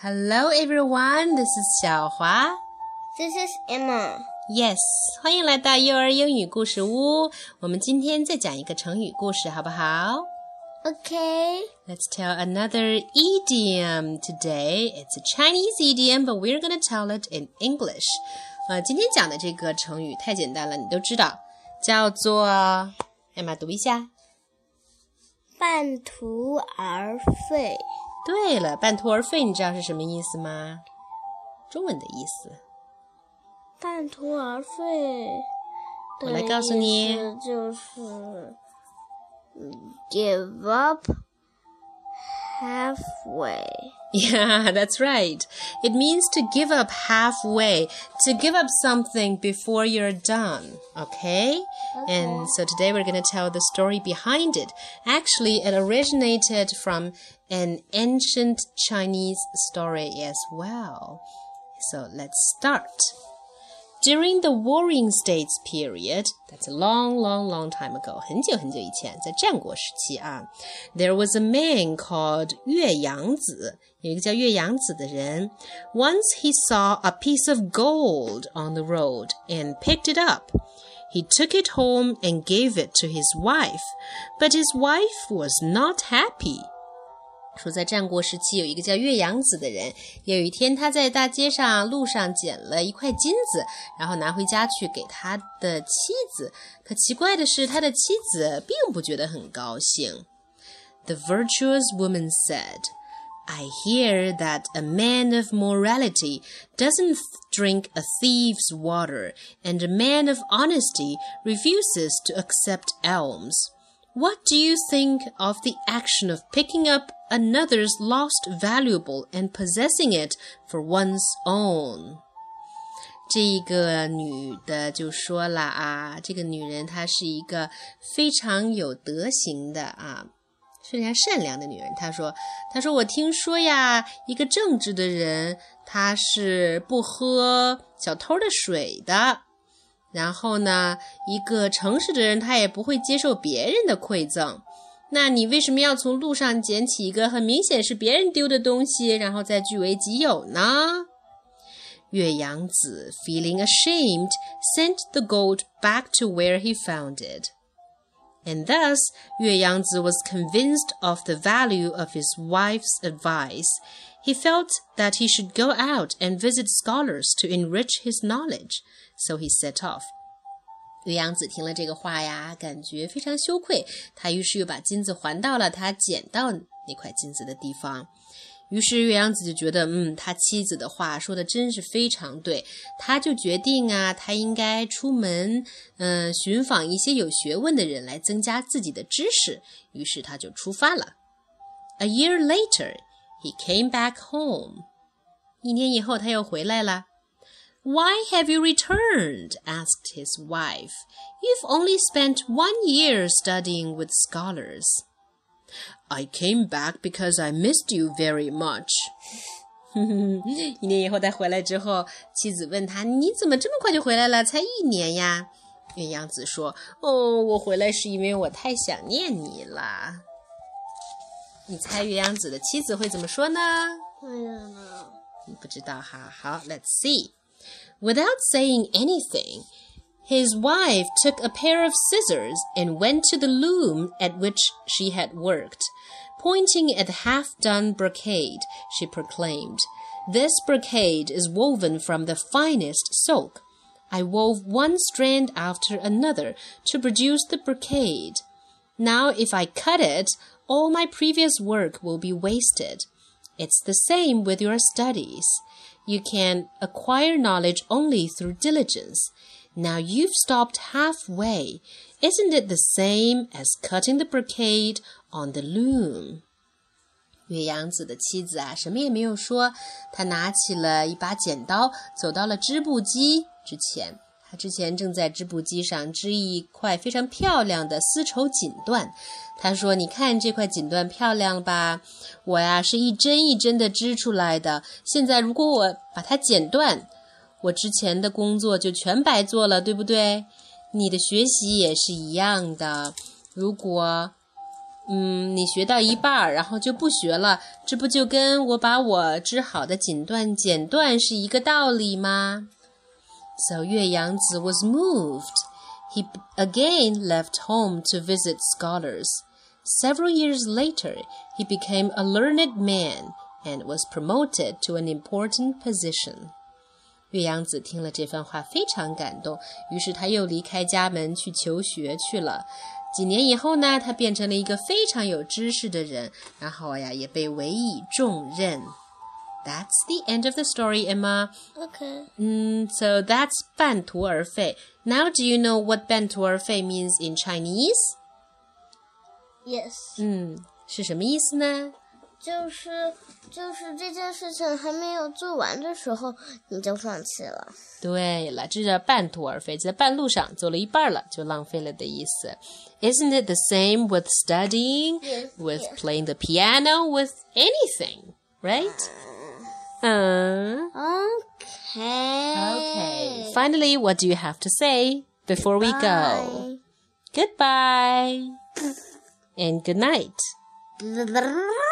Hello everyone, this is 小华。 This is Emma. Yes，欢迎来到幼儿英语故事屋。我们今天再讲一个成语故事，好不好 Okay. ？Let's tell another idiom today. It's a Chinese idiom, but we're gonna tell it in English. 呃，今天讲的这个成语太简单了，你都知道，叫做，Emma 读一下。半途而废。 对了，半途而废，你知道是什么意思吗？中文的意思。半途而废。我来告诉你就是嗯 give up halfway. Yeah, that's right. It means to give up halfway, to give up something before you're done. Okay? And so today we're going to tell the story behind it. Actually, it originated from an ancient Chinese story as well. So let's start. During the Warring States period, that's a long, long, long time ago, 很久很久以前，在战国时期啊，there was a man called Yue Yangzi. 有一个叫乐羊子的人。Once he saw a piece of gold on the road and picked it up. He took it home and gave it to his wife, but his wife was not happy. 说，在战国时期有一个叫乐羊子的人，有一天他在大街上路上捡了一块金子，然后拿回家去给他的妻子。可奇怪的是，他的妻子并不觉得很高兴。The virtuous woman said. I hear that a man of morality doesn't drink a thief's water, and a man of honesty refuses to accept alms. What do you think of the action of picking up another's lost valuable and possessing it for one's own? 这个女的就说了啊，这个女人她是一个非常有德行的啊，非常善良的女人。她说：“她说我听说呀，一个正直的人，他是不喝小偷的水的。 ”然后呢，一个诚实的人，他也不会接受别人的馈赠。那你为什么要从路上捡起一个很明显是别人丢的东西，然后再据为己有呢？”岳阳子 feeling ashamed sent the gold back to where he found it. and thus Yue Yangzi was convinced of the value of his wife's advice. He felt that he should go out and visit scholars to enrich his knowledge, so he set off. 乐羊子听了这个话呀，感觉非常羞愧。他于是又把金子还到了他捡到那块金子的地方。于是岳阳子就觉得，嗯，他妻子的话说的真是非常对，他就决定啊，他应该出门，嗯、寻访一些有学问的人来增加自己的知识。于是他就出发了。A year later, he came back home. 一年以后，他又回来了。Why have you returned? asked his wife. You've only spent one year studying with scholars. I came back because I missed you very much。哼哼，一年以后他回来之后，妻子问他：「你怎么这么快就回来了？才一年呀？」鸳鸯子说：「哦，我回来是因为我太想念你了。」你猜鸳鸯子的妻子会怎么说呢？嗯，不知道。哈好，let's see without saying anything。His wife took a pair of scissors and went to the loom at which she had worked. Pointing at the half done brocade, she proclaimed, This brocade is woven from the finest silk. I wove one strand after another to produce the brocade. Now, if I cut it, all my previous work will be wasted. It's the same with your studies. You can acquire knowledge only through diligence. Now you've stopped halfway. Isn't it the same as cutting the brocade on the loom? 岳阳子的妻子啊，什么也没有说，她拿起了一把剪刀，走到了织布机之前。她之前正在织布机上织一块非常漂亮的丝绸锦缎。她说：“你看这块锦缎漂亮吧？我呀是一针一针的织出来的。现在如果我把它剪断，我之前的工作就全白做了，对不对？你的学习也是一样的。如果 嗯，你学到一半儿，然后就不学了，这不就跟我把我织好的锦缎剪断是一个道理吗？So 岳阳子 was moved. He again left home to visit scholars. Several years later, he became a learned man and was promoted to an important position. 乐羊子听了这番话，非常感动，于是他又离开家门去求学去了。几年以后呢，他变成了一个非常有知识的人，然后呀，也被委以重任。That's the end of the story, Emma. Okay. Mm, so that's 半途而废. Now, do you know what 半途而废 means in Chinese? Yes. Mm, 嗯，是什么意思呢？就是就是这件事情还没有做完的时候，你就放弃了。对了，这叫半途而废，在半路上做了一半了，就浪费了的意思。Isn't it the same with studying, Yes, with yes. playing the piano, with anything, right? Uh, Okay. okay. Finally, what do you have to say before we go? Bye. Goodbye and good night. Bye.